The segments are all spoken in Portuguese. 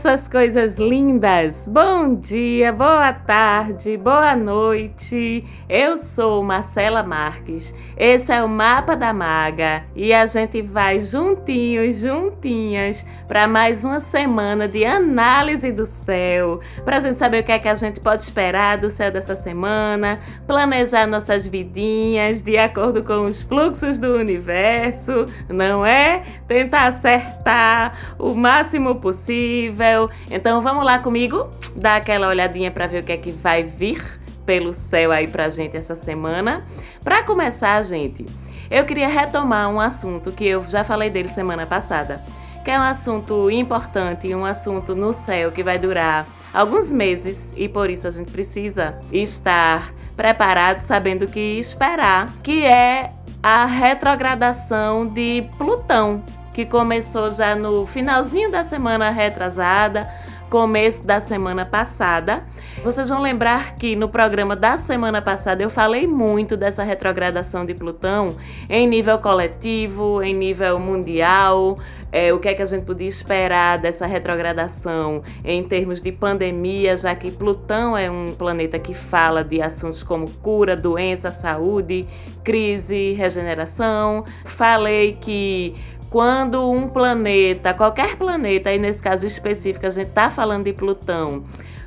Suas coisas lindas! Bom dia, boa tarde, boa noite. Eu sou Marcela Marques. Esse é o Mapa da Maga e a gente vai juntinhos, juntinhas, para mais uma semana de análise do céu, para a gente saber o que é que a gente pode esperar do céu dessa semana, planejar nossas vidinhas de acordo com os fluxos do universo, não é? Tentar acertar o máximo possível possível. Então vamos lá comigo, dar aquela olhadinha para ver o que é que vai vir pelo céu aí pra gente essa semana. Para começar, gente, eu queria retomar um assunto que eu já falei dele semana passada, que é um assunto importante, um assunto no céu que vai durar alguns meses e por isso a gente precisa estar preparado, sabendo o que esperar, que é a retrogradação de Plutão que começou já no finalzinho da semana retrasada, começo da semana passada. Vocês vão lembrar que no programa da semana passada eu falei muito dessa retrogradação de Plutão em nível coletivo, em nível mundial, é, o que é que a gente podia esperar dessa retrogradação em termos de pandemia, já que Plutão é um planeta que fala de assuntos como cura, doença, saúde, crise, regeneração. Falei que quando um planeta, qualquer planeta, aí nesse caso específico a gente está falando de Plutão,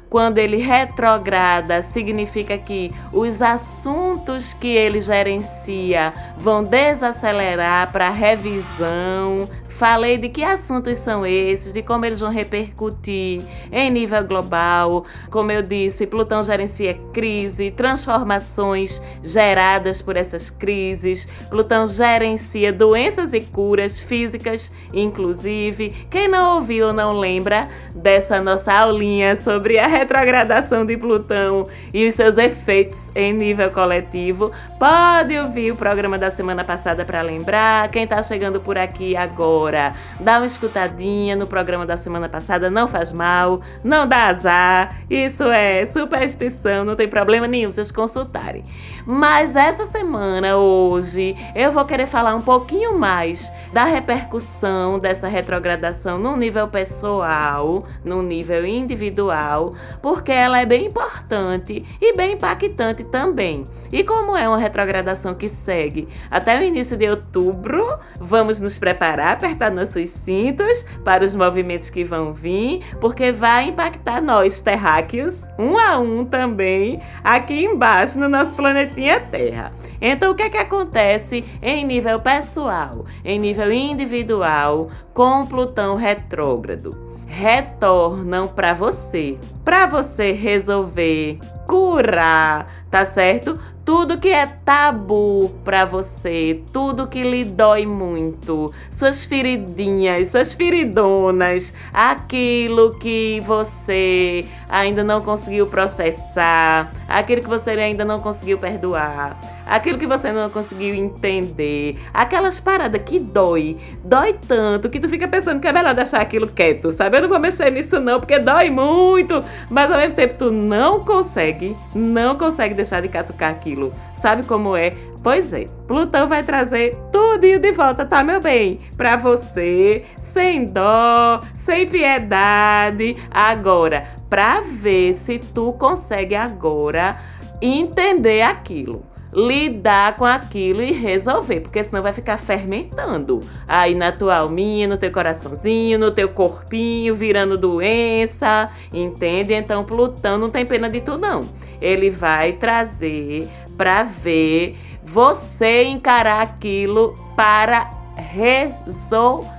quando ele retrograda, significa que os assuntos que ele gerencia vão desacelerar para revisão, Falei de que assuntos são esses, de como eles vão repercutir em nível global. Como eu disse, Plutão gerencia crise, transformações geradas por essas crises. Plutão gerencia doenças e curas físicas, inclusive. Quem não ouviu ou não lembra dessa nossa aulinha sobre a retrogradação de Plutão e os seus efeitos em nível coletivo, pode ouvir o programa da semana passada para lembrar. Quem está chegando por aqui agora, agora. Dá uma escutadinha no programa da semana passada, não faz mal, não dá azar. Isso é superstição, não tem problema nenhum vocês consultarem. Mas essa semana, hoje, eu vou querer falar um pouquinho mais da repercussão dessa retrogradação no nível pessoal, no nível individual, porque ela é bem importante e bem impactante também. E como é uma retrogradação que segue até o início de outubro, vamos nos preparar apertar nossos cintos para os movimentos que vão vir, porque vai impactar nós, terráqueos, um a um também, aqui embaixo no nosso planetinha Terra. Então, o que é que acontece em nível pessoal, em nível individual, com Plutão retrógrado? Retornam para você, para você resolver curar, tá certo? Tudo que é tabu para você, tudo que lhe dói muito, suas feridinhas, suas feridonas, aquilo que você ainda não conseguiu processar, aquilo que você ainda não conseguiu perdoar, aquilo que você não conseguiu entender, aquelas paradas que dói, dói tanto que tu fica pensando que é melhor deixar aquilo quieto, sabe? Eu não vou mexer nisso não, porque dói muito, mas ao mesmo tempo tu não consegue, não consegue deixar de catucar aquilo. Sabe como é? Pois é, Plutão vai trazer tudo de volta, tá, meu bem? Pra você, sem dó, sem piedade. Agora, pra ver se tu consegue agora entender aquilo lidar com aquilo e resolver, porque senão vai ficar fermentando aí na tua alminha, no teu coraçãozinho, no teu corpinho, virando doença, entende? Então Plutão não tem pena de tu não. Ele vai trazer para ver você encarar aquilo para resolver.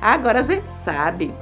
Agora a gente sabe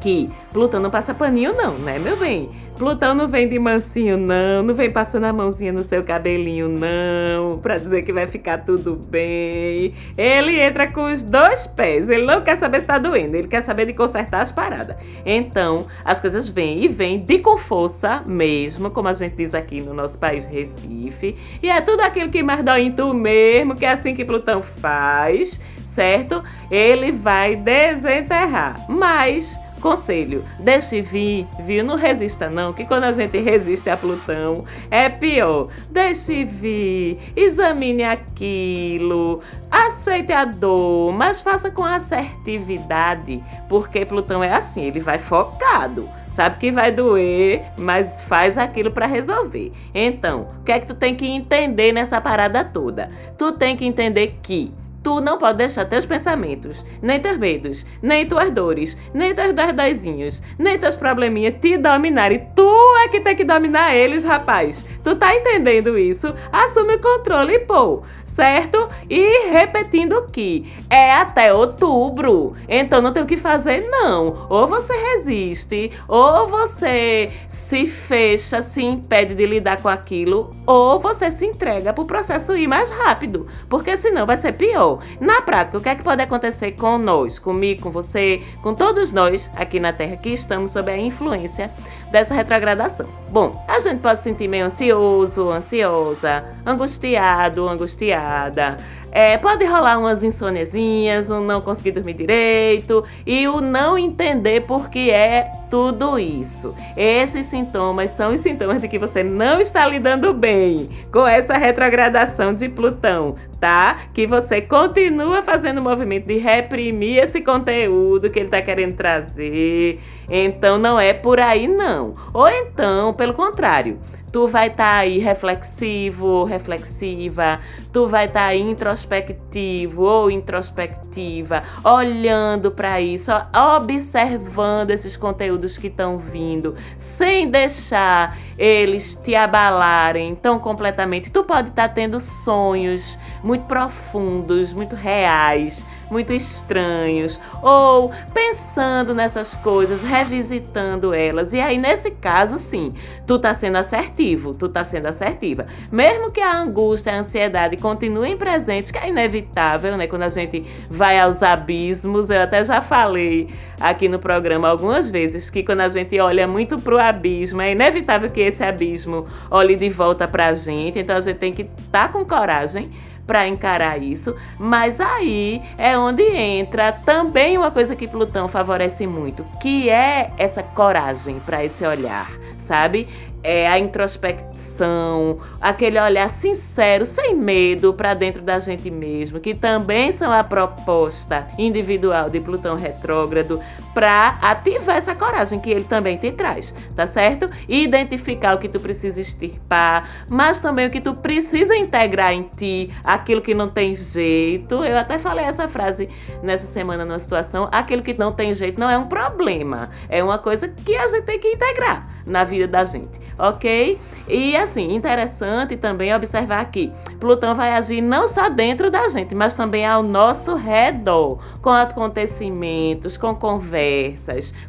que Plutão não passa paninho não, né, meu bem? Plutão não vem de mansinho, não. Não vem passando a mãozinha no seu cabelinho, não. Pra dizer que vai ficar tudo bem. Ele entra com os dois pés. Ele não quer saber se tá doendo. Ele quer saber de consertar as paradas. Então, as coisas vêm e vêm de com força mesmo, como a gente diz aqui no nosso país, Recife. E é tudo aquilo que mais dói em tu mesmo, que é assim que Plutão faz, certo? Ele vai desenterrar. Mas conselho, deixe vir, viu? Não resista não, que quando a gente resiste a Plutão é pior. Deixe vir, examine aquilo, aceite a dor, mas faça com assertividade, porque Plutão é assim, ele vai focado. Sabe que vai doer, mas faz aquilo para resolver. Então, o que é que tu tem que entender nessa parada toda? Tu tem que entender que Tu não pode deixar teus pensamentos, nem teus medos, nem tuas dores, nem teus dordóizinhos, nem teus probleminhas te dominarem. Tu é que tem que dominar eles, rapaz. Tu tá entendendo isso? Assume o controle, pô, certo? E repetindo que é até outubro. Então não tem o que fazer, não. Ou você resiste, ou você se fecha, se impede de lidar com aquilo, ou você se entrega pro processo ir mais rápido. Porque senão vai ser pior. Na prática, o que é que pode acontecer com nós, comigo, com você, com todos nós aqui na Terra que estamos sob a influência dessa retrogradação? Bom, a gente pode se sentir meio ansioso, ansiosa, angustiado, angustiada. É, pode rolar umas insôniazinhas, um não conseguir dormir direito e o não entender por que é tudo isso. Esses sintomas são os sintomas de que você não está lidando bem com essa retrogradação de Plutão, tá? Que você continua fazendo o movimento de reprimir esse conteúdo que ele está querendo trazer. Então não é por aí não. Ou então, pelo contrário, tu vai estar tá aí reflexivo, reflexiva, tu vai estar tá aí introspectivo ou introspectiva, olhando para isso, observando esses conteúdos que estão vindo, sem deixar eles te abalarem tão completamente. Tu pode estar tá tendo sonhos muito profundos, muito reais, muito estranhos, ou pensando nessas coisas, revisitando elas. E aí, nesse caso, sim, tu tá sendo assertivo, tu tá sendo assertiva. Mesmo que a angústia, a ansiedade continuem presentes, que é inevitável, né? Quando a gente vai aos abismos, eu até já falei aqui no programa algumas vezes que quando a gente olha muito pro abismo, é inevitável que esse abismo olhe de volta pra gente. Então a gente tem que estar tá com coragem para encarar isso, mas aí é onde entra também uma coisa que Plutão favorece muito, que é essa coragem para esse olhar, sabe? é, a introspecção, aquele olhar sincero, sem medo para dentro da gente mesmo, que também são a proposta individual de Plutão retrógrado para ativar essa coragem que ele também te traz, tá certo? Identificar o que tu precisa extirpar, mas também o que tu precisa integrar em ti, aquilo que não tem jeito. Eu até falei essa frase nessa semana numa situação, aquilo que não tem jeito não é um problema, é uma coisa que a gente tem que integrar na vida da gente, ok? E assim, interessante também observar que Plutão vai agir não só dentro da gente, mas também ao nosso redor, com acontecimentos, com conversas,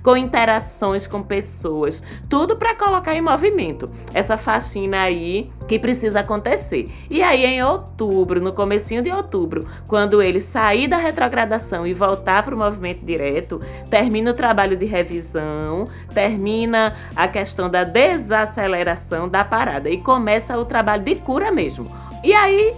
com interações com pessoas, tudo para colocar em movimento essa faxina aí que precisa acontecer. E aí em outubro, no comecinho de outubro, quando ele sair da retrogradação e voltar para o movimento direto, termina o trabalho de revisão, termina a questão da desaceleração da parada e começa o trabalho de cura mesmo. E aí,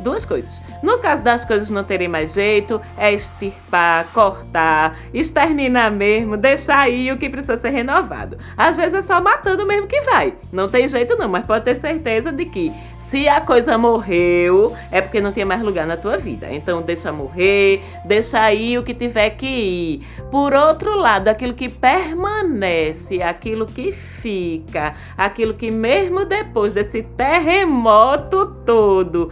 duas coisas. No caso das coisas não terem mais jeito, é extirpar, cortar, exterminar mesmo, deixar aí o que precisa ser renovado. Às vezes é só matando mesmo que vai. Não tem jeito não, mas pode ter certeza de que se a coisa morreu, é porque não tinha mais lugar na tua vida. Então deixa morrer, deixa aí o que tiver que ir. Por outro lado, aquilo que permanece, aquilo que fica, aquilo que mesmo depois desse terremoto todo,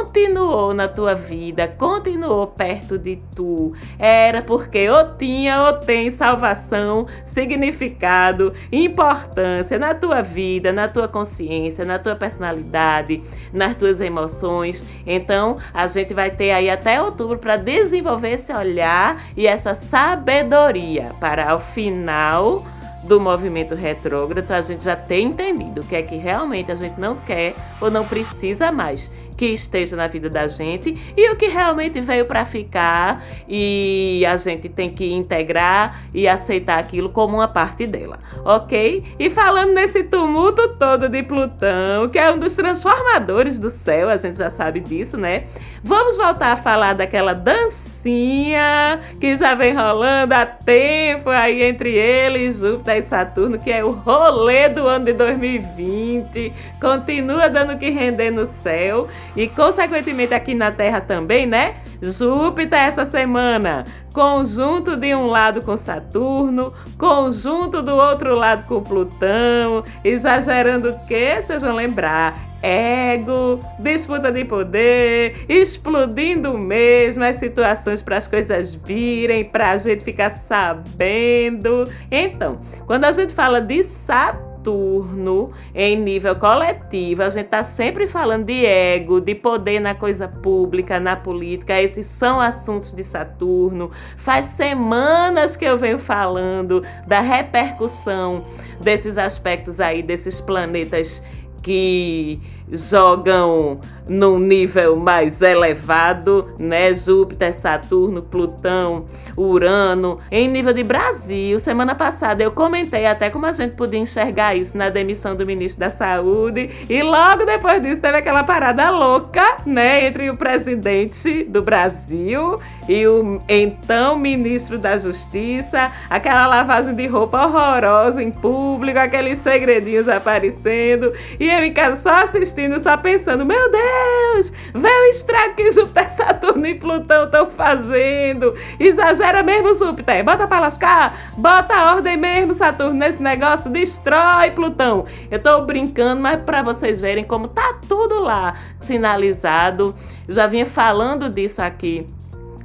continuou na tua vida, continuou perto de tu, era porque ou tinha ou tem salvação, significado, importância na tua vida, na tua consciência, na tua personalidade, nas tuas emoções. Então, a gente vai ter aí até outubro para desenvolver esse olhar e essa sabedoria para ao final do movimento retrógrado, a gente já ter entendido o que é que realmente a gente não quer ou não precisa mais que esteja na vida da gente e o que realmente veio para ficar e a gente tem que integrar e aceitar aquilo como uma parte dela, ok? E falando nesse tumulto todo de Plutão, que é um dos transformadores do céu, a gente já sabe disso, né? Vamos voltar a falar daquela dancinha que já vem rolando há tempo aí entre eles, Júpiter e Saturno, que é o rolê do ano de 2020. Continua dando que render no céu e, consequentemente, aqui na Terra também, né? Júpiter essa semana, conjunto de um lado com Saturno, conjunto do outro lado com Plutão, exagerando o que? Sejam lembrar, ego, disputa de poder, explodindo mesmo as situações para as coisas virem, para a gente ficar sabendo. Então, quando a gente fala de Saturno, em nível coletivo. A gente está sempre falando de ego, de poder na coisa pública, na política. Esses são assuntos de Saturno. Faz semanas que eu venho falando da repercussão desses aspectos aí, desses planetas que jogam num nível mais elevado, né? Júpiter, Saturno, Plutão, Urano, em nível de Brasil. Semana passada eu comentei até como a gente podia enxergar isso na demissão do ministro da Saúde e logo depois disso teve aquela parada louca, né, entre o presidente do Brasil e o então ministro da Justiça, aquela lavagem de roupa horrorosa em público, aqueles segredinhos aparecendo e eu em casa só assistindo só pensando: meu Deus, vê o estrago que Júpiter, Saturno e Plutão estão fazendo. Exagera mesmo, Júpiter. Bota pra lascar, bota a ordem mesmo, Saturno, nesse negócio, destrói Plutão. Eu tô brincando, mas para vocês verem como tá tudo lá sinalizado. Já vinha falando disso aqui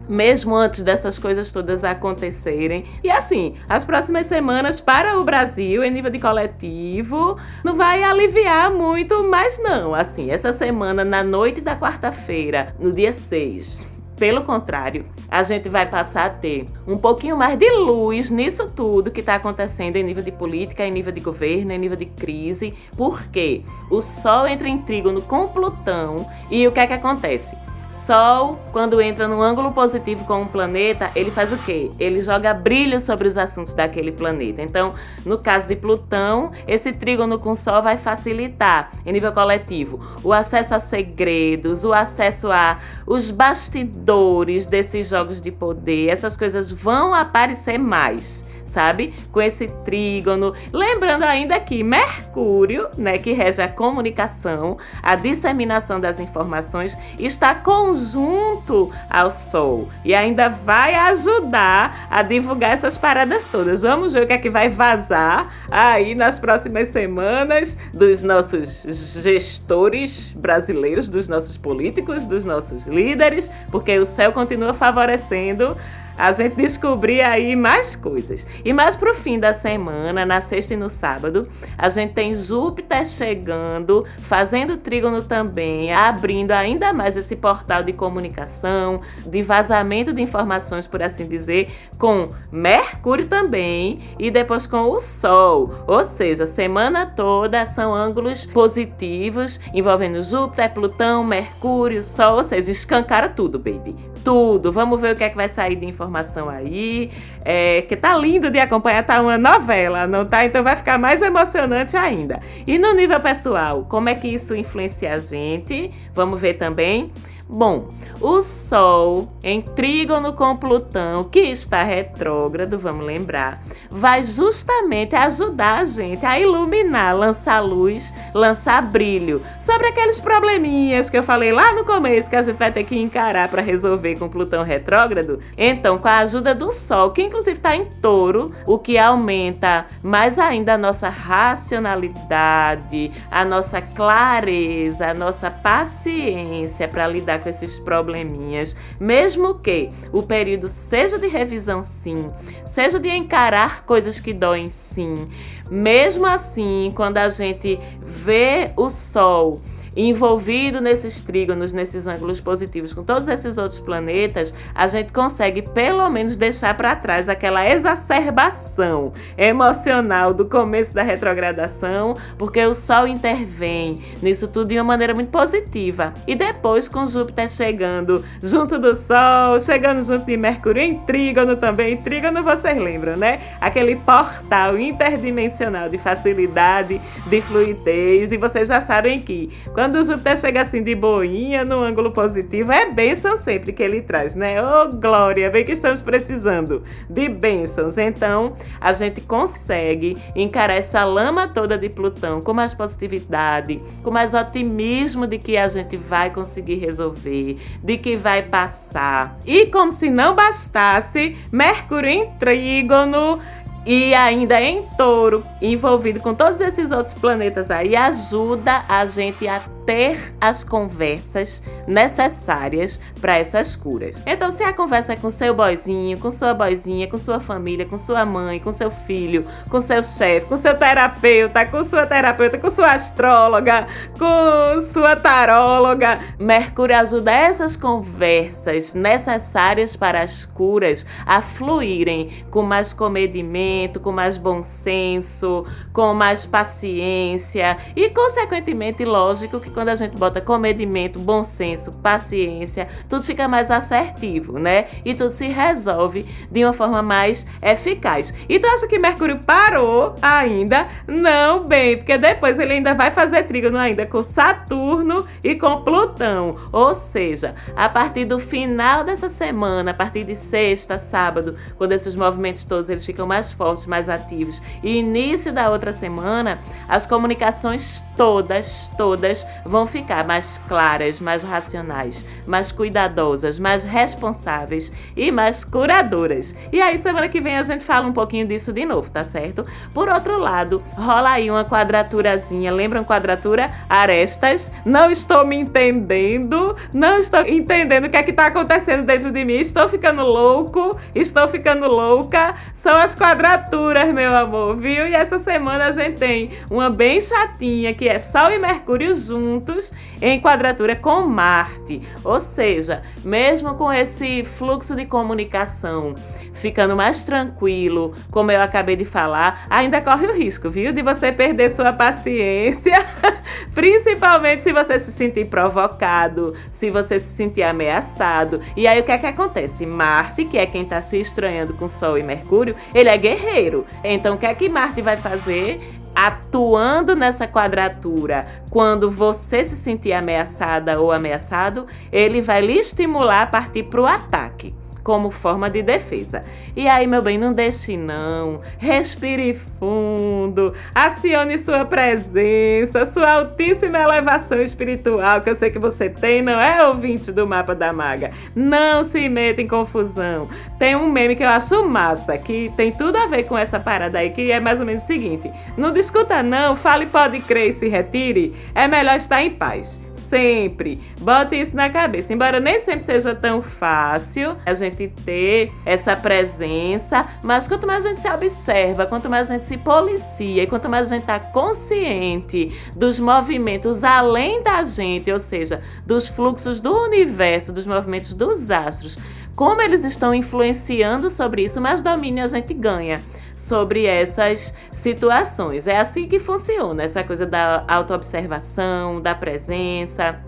mesmo antes dessas coisas todas acontecerem. E assim, as próximas semanas para o Brasil, em nível de coletivo, não vai aliviar muito, mas não. Assim, essa semana, na noite da quarta-feira, no dia 6, pelo contrário, a gente vai passar a ter um pouquinho mais de luz nisso tudo que está acontecendo em nível de política, em nível de governo, em nível de crise, porque o Sol entra em trígono com Plutão e o que é que acontece? Sol, quando entra no ângulo positivo com um planeta, ele faz o quê? Ele joga brilho sobre os assuntos daquele planeta. Então, no caso de Plutão, esse trígono com Sol vai facilitar, em nível coletivo, o acesso a segredos, o acesso a os bastidores desses jogos de poder. Essas coisas vão aparecer mais sabe? Com esse trígono. Lembrando ainda que Mercúrio, né, que rege a comunicação, a disseminação das informações, está conjunto ao Sol e ainda vai ajudar a divulgar essas paradas todas. Vamos ver o que é que vai vazar aí nas próximas semanas dos nossos gestores brasileiros, dos nossos políticos, dos nossos líderes, porque o céu continua favorecendo a gente descobrir aí mais coisas. E mais pro fim da semana, na sexta e no sábado, a gente tem Júpiter chegando, fazendo trígono também, abrindo ainda mais esse portal de comunicação, de vazamento de informações, por assim dizer, com Mercúrio também e depois com o Sol. Ou seja, semana toda são ângulos positivos envolvendo Júpiter, Plutão, Mercúrio, Sol, ou seja, escancara tudo, baby. Tudo. Vamos ver o que é que vai sair de informação informação aí, é, que tá lindo de acompanhar, tá uma novela, não tá? Então vai ficar mais emocionante ainda. E no nível pessoal, como é que isso influencia a gente? Vamos ver também. Bom, o Sol em trígono com Plutão, que está retrógrado, vamos lembrar, vai justamente ajudar a gente a iluminar, lançar luz, lançar brilho sobre aqueles probleminhas que eu falei lá no começo que a gente vai ter que encarar para resolver com Plutão retrógrado. Então, com a ajuda do Sol, que inclusive está em touro, o que aumenta mais ainda a nossa racionalidade, a nossa clareza, a nossa paciência para lidar lidar com esses probleminhas, mesmo que o período seja de revisão, sim, seja de encarar coisas que doem, sim. Mesmo assim, quando a gente vê o sol envolvido nesses trígonos, nesses ângulos positivos com todos esses outros planetas, a gente consegue pelo menos deixar para trás aquela exacerbação emocional do começo da retrogradação, porque o Sol intervém nisso tudo de uma maneira muito positiva. E depois, com Júpiter chegando junto do Sol, chegando junto de Mercúrio em trígono também. Trígono vocês lembram, né? Aquele portal interdimensional de facilidade, de fluidez. E vocês já sabem que quando Quando o Júpiter chega assim de boinha, no ângulo positivo, é bênção sempre que ele traz, né? Ô, oh, glória, bem que estamos precisando de bênçãos. Então, a gente consegue encarar essa lama toda de Plutão com mais positividade, com mais otimismo de que a gente vai conseguir resolver, de que vai passar. E como se não bastasse, Mercúrio em trígono e ainda em touro, envolvido com todos esses outros planetas aí, ajuda a gente a ter as conversas necessárias para essas curas. Então, se a conversa é com seu boizinho, com sua boizinha, com sua família, com sua mãe, com seu filho, com seu chefe, com seu terapeuta, com sua terapeuta, com sua astróloga, com sua taróloga, Mercúrio ajuda essas conversas necessárias para as curas a fluírem com mais comedimento, com mais bom senso, com mais paciência e, consequentemente, lógico que quando a gente bota comedimento, bom senso, paciência, tudo fica mais assertivo, né? E tudo se resolve de uma forma mais eficaz. E tu acha que Mercúrio parou ainda? Não, bem, porque depois ele ainda vai fazer trígono ainda com Saturno e com Plutão. Ou seja, a partir do final dessa semana, a partir de sexta, sábado, quando esses movimentos todos eles ficam mais fortes, mais ativos, e início da outra semana, as comunicações todas, todas vão ficar mais claras, mais racionais, mais cuidadosas, mais responsáveis e mais curadoras. E aí, semana que vem a gente fala um pouquinho disso de novo, tá certo? Por outro lado, rola aí uma quadraturazinha. Lembram quadratura? Arestas. Não estou me entendendo, não estou entendendo o que é que tá acontecendo dentro de mim. Estou ficando louco, estou ficando louca. São as quadraturas, meu amor, viu? E essa semana a gente tem uma bem chatinha que é Sol e Mercúrio juntos juntos em quadratura com Marte. Ou seja, mesmo com esse fluxo de comunicação ficando mais tranquilo, como eu acabei de falar, ainda corre o risco, viu, de você perder sua paciência, principalmente se você se sentir provocado, se você se sentir ameaçado. E aí o que é que acontece? Marte, que é quem está se estranhando com Sol e Mercúrio, ele é guerreiro. Então o que é que Marte vai fazer? Atuando nessa quadratura, quando você se sentir ameaçada ou ameaçado, ele vai lhe estimular a partir para o ataque como forma de defesa. E aí, meu bem, não deixe não. Respire fundo. Acione sua presença, sua altíssima elevação espiritual, que eu sei que você tem, não é ouvinte do mapa da maga. Não se meta em confusão. Tem um meme que eu acho massa, que tem tudo a ver com essa parada aí, que é mais ou menos o seguinte: não discuta não, fale pode crer e se retire. É melhor estar em paz sempre. Bote isso na cabeça. Embora nem sempre seja tão fácil a gente ter essa presença, mas quanto mais a gente se observa, quanto mais a gente se policia e quanto mais a gente está consciente dos movimentos além da gente, ou seja, dos fluxos do universo, dos movimentos dos astros, como eles estão influenciando sobre isso, mais domínio a gente ganha sobre essas situações. É assim que funciona essa coisa da autoobservação, da presença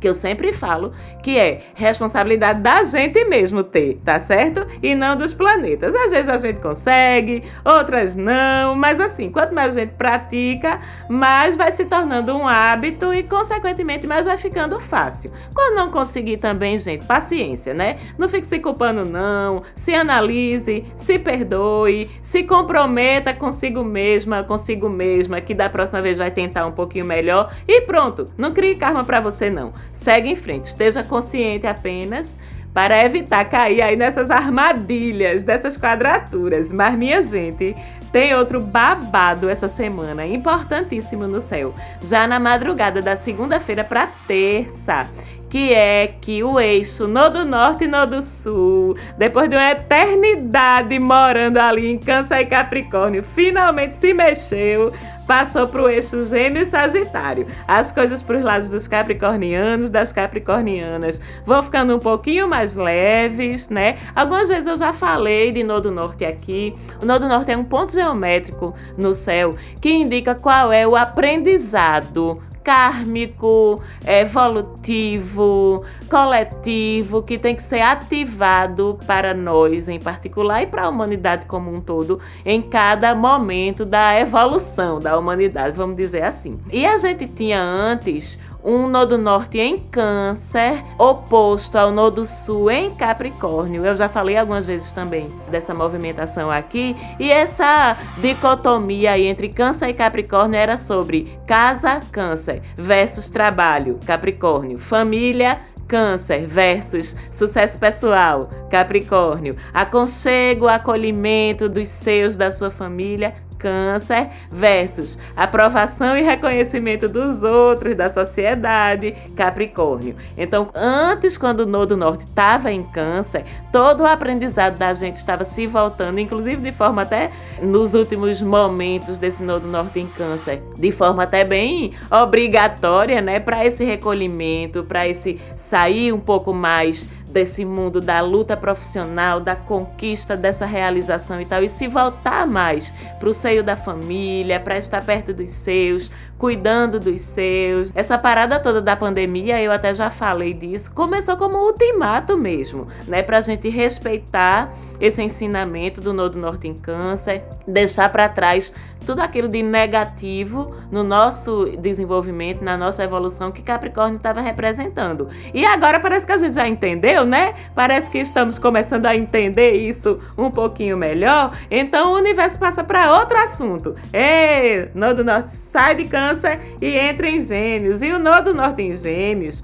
que eu sempre falo, que é responsabilidade da gente mesmo ter, tá certo? E não dos planetas. Às vezes a gente consegue, outras não, mas assim, quanto mais a gente pratica, mais vai se tornando um hábito e, consequentemente, mais vai ficando fácil. Quando não conseguir também, gente, paciência, né? Não fique se culpando, não. Se analise, se perdoe, se comprometa consigo mesma, consigo mesma, que da próxima vez vai tentar um pouquinho melhor e pronto. Não crie karma para você, não segue em frente. Esteja consciente apenas para evitar cair aí nessas armadilhas, dessas quadraturas. Mas, minha gente, tem outro babado essa semana, importantíssimo no céu. Já na madrugada da segunda-feira para terça que é que o eixo no do norte e no do sul, depois de uma eternidade morando ali em Câncer e Capricórnio, finalmente se mexeu passou para o eixo Gêmeo e Sagitário. As coisas para os lados dos capricornianos, das capricornianas, vão ficando um pouquinho mais leves, né? Algumas vezes eu já falei de Nodo Norte aqui. O Nodo Norte é um ponto geométrico no céu que indica qual é o aprendizado kármico, evolutivo, coletivo, que tem que ser ativado para nós em particular e para a humanidade como um todo em cada momento da evolução da humanidade, vamos dizer assim. E a gente tinha antes um nodo norte em Câncer, oposto ao nodo sul em Capricórnio. Eu já falei algumas vezes também dessa movimentação aqui, e essa dicotomia aí entre Câncer e Capricórnio era sobre casa, Câncer, versus trabalho, Capricórnio, família, Câncer versus sucesso pessoal, Capricórnio. Aconchego, acolhimento dos seus, da sua família, Câncer versus aprovação e reconhecimento dos outros, da sociedade, Capricórnio. Então, antes, quando o Nodo Norte estava em Câncer, todo o aprendizado da gente estava se voltando, inclusive de forma até nos últimos momentos desse Nodo Norte em Câncer, de forma até bem obrigatória, né, para esse recolhimento, para esse sair um pouco mais desse mundo da luta profissional, da conquista dessa realização e tal, e se voltar mais para o seio da família, para estar perto dos seus, cuidando dos seus. Essa parada toda da pandemia, eu até já falei disso, começou como um ultimato mesmo, né, para a gente respeitar esse ensinamento do Nodo Norte em Câncer, deixar para trás tudo aquilo de negativo no nosso desenvolvimento, na nossa evolução que Capricórnio estava representando. E agora parece que a gente já entendeu, né? Parece que estamos começando a entender isso um pouquinho melhor. Então o universo passa para outro assunto. Ei, Nodo Norte sai de Câncer e entra em Gêmeos. E o Nodo Norte em Gêmeos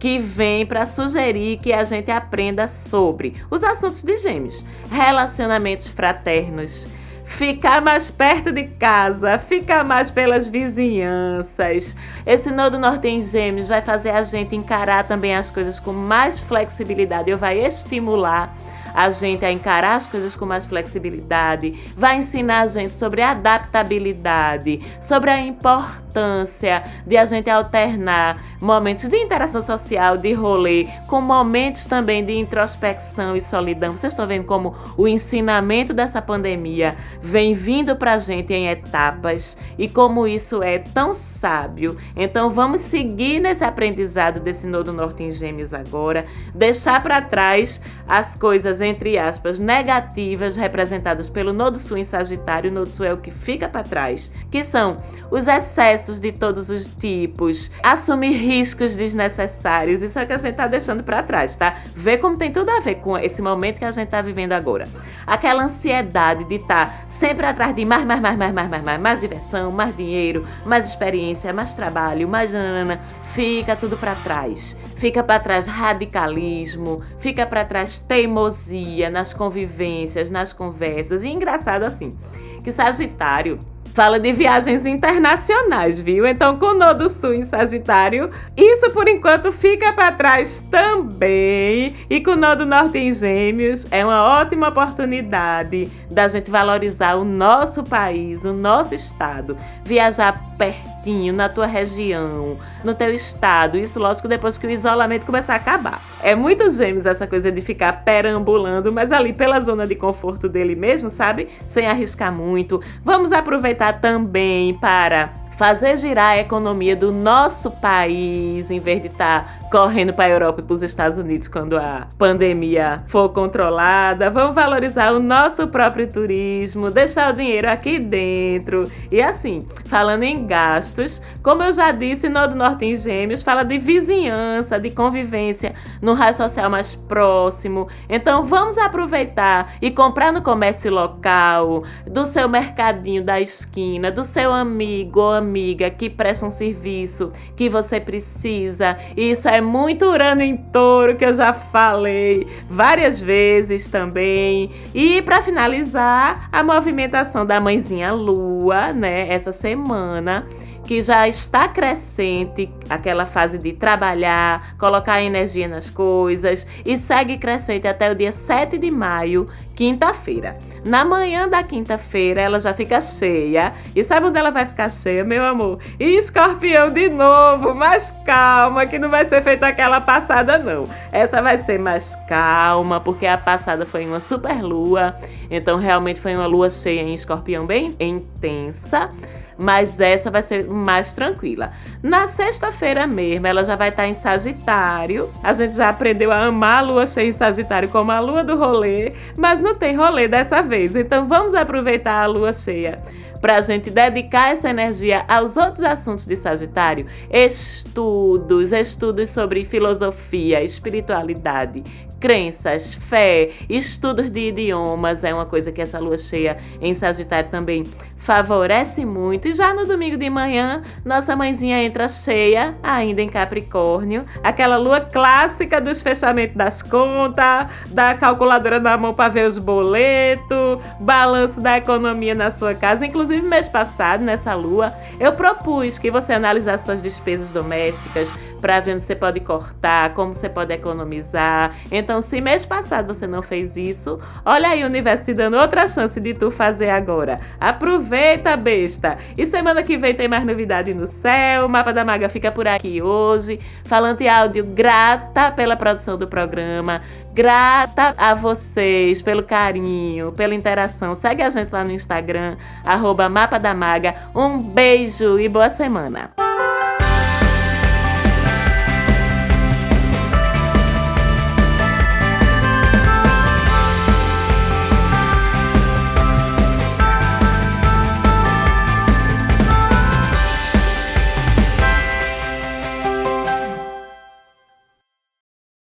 que vem para sugerir que a gente aprenda sobre os assuntos de gêmeos, relacionamentos fraternos, ficar mais perto de casa, ficar mais pelas vizinhanças. Esse nodo norte em gêmeos vai fazer a gente encarar também as coisas com mais flexibilidade, ou vai estimular a gente a encarar as coisas com mais flexibilidade, vai ensinar a gente sobre adaptabilidade, sobre a importância de a gente alternar momentos de interação social, de rolê, com momentos também de introspecção e solidão. Vocês estão vendo como o ensinamento dessa pandemia vem vindo para a gente em etapas e como isso é tão sábio. Então vamos seguir nesse aprendizado desse Nodo Norte em Gêmeos agora, deixar para trás as coisas, entre aspas, negativas representadas pelo Nodo Sul em Sagitário. O Nodo Sul é o que fica para trás, que são os excessos de todos os tipos, assumir riscos desnecessários. Isso é o que a gente tá deixando para trás, tá? Vê como tem tudo a ver com esse momento que a gente tá vivendo agora. Aquela ansiedade de estar tá sempre atrás de mais, mais, mais, mais, mais, mais, mais, mais diversão, mais dinheiro, mais experiência, mais trabalho, mais nanana, fica tudo para trás. Fica para trás radicalismo, fica para trás teimosia nas convivências, nas conversas. E engraçado assim, que Sagitário Fala de viagens internacionais, viu? Então, com o Nodo Sul em Sagitário, isso por enquanto fica para trás também. E com o Nodo Norte em Gêmeos, é uma ótima oportunidade da gente valorizar o nosso país, o nosso estado, viajar na tua região, no teu estado. Isso, lógico, depois que o isolamento começar a acabar. É muito gêmeos essa coisa de ficar perambulando, mas ali pela zona de conforto dele mesmo, sabe? Sem arriscar muito. Vamos aproveitar também para fazer girar a economia do nosso país, em vez de estar tá correndo para a Europa e para os Estados Unidos quando a pandemia for controlada. Vamos valorizar o nosso próprio turismo, deixar o dinheiro aqui dentro. E assim, falando em gastos, como eu já disse, Nodo Norte em Gêmeos fala de vizinhança, de convivência no raio social mais próximo. Então vamos aproveitar e comprar no comércio local, do seu mercadinho da esquina, do seu amigo ou amiga amiga que presta um serviço que você precisa. Isso é muito Urano em touro, que eu já falei várias vezes também. E para finalizar, a movimentação da mãezinha Lua, né, essa semana que já está crescente, aquela fase de trabalhar, colocar energia nas coisas, e segue crescente até o dia 7 de maio, quinta-feira. Na manhã da quinta-feira, ela já fica cheia. E sabe onde ela vai ficar cheia, meu amor? E escorpião de novo, mas calma, que não vai ser feita aquela passada, não. Essa vai ser mais calma, porque a passada foi uma super lua. Então, realmente foi uma lua cheia em escorpião bem intensa mas essa vai ser mais tranquila. Na sexta-feira mesmo, ela já vai estar em Sagitário. A gente já aprendeu a amar a lua cheia em Sagitário como a lua do rolê, mas não tem rolê dessa vez. Então vamos aproveitar a lua cheia para a gente dedicar essa energia aos outros assuntos de Sagitário, estudos, estudos sobre filosofia, espiritualidade, crenças, fé, estudos de idiomas, é uma coisa que essa lua cheia em Sagitário também favorece muito. E já no domingo de manhã, nossa mãezinha entra cheia, ainda em Capricórnio, aquela lua clássica dos fechamentos das contas, da calculadora na mão para ver os boletos, balanço da economia na sua casa. Inclusive, mês passado, nessa lua, eu propus que você analisasse suas despesas domésticas para ver onde você pode cortar, como você pode economizar. Então, se mês passado você não fez isso, olha aí o universo te dando outra chance de tu fazer agora. Aproveita, besta! E semana que vem tem mais novidade no céu. O Mapa da Maga fica por aqui hoje, falando em áudio. Grata pela produção do programa, grata a vocês pelo carinho, pela interação. Segue a gente lá no Instagram, arroba Mapa da Maga. Um beijo e boa semana!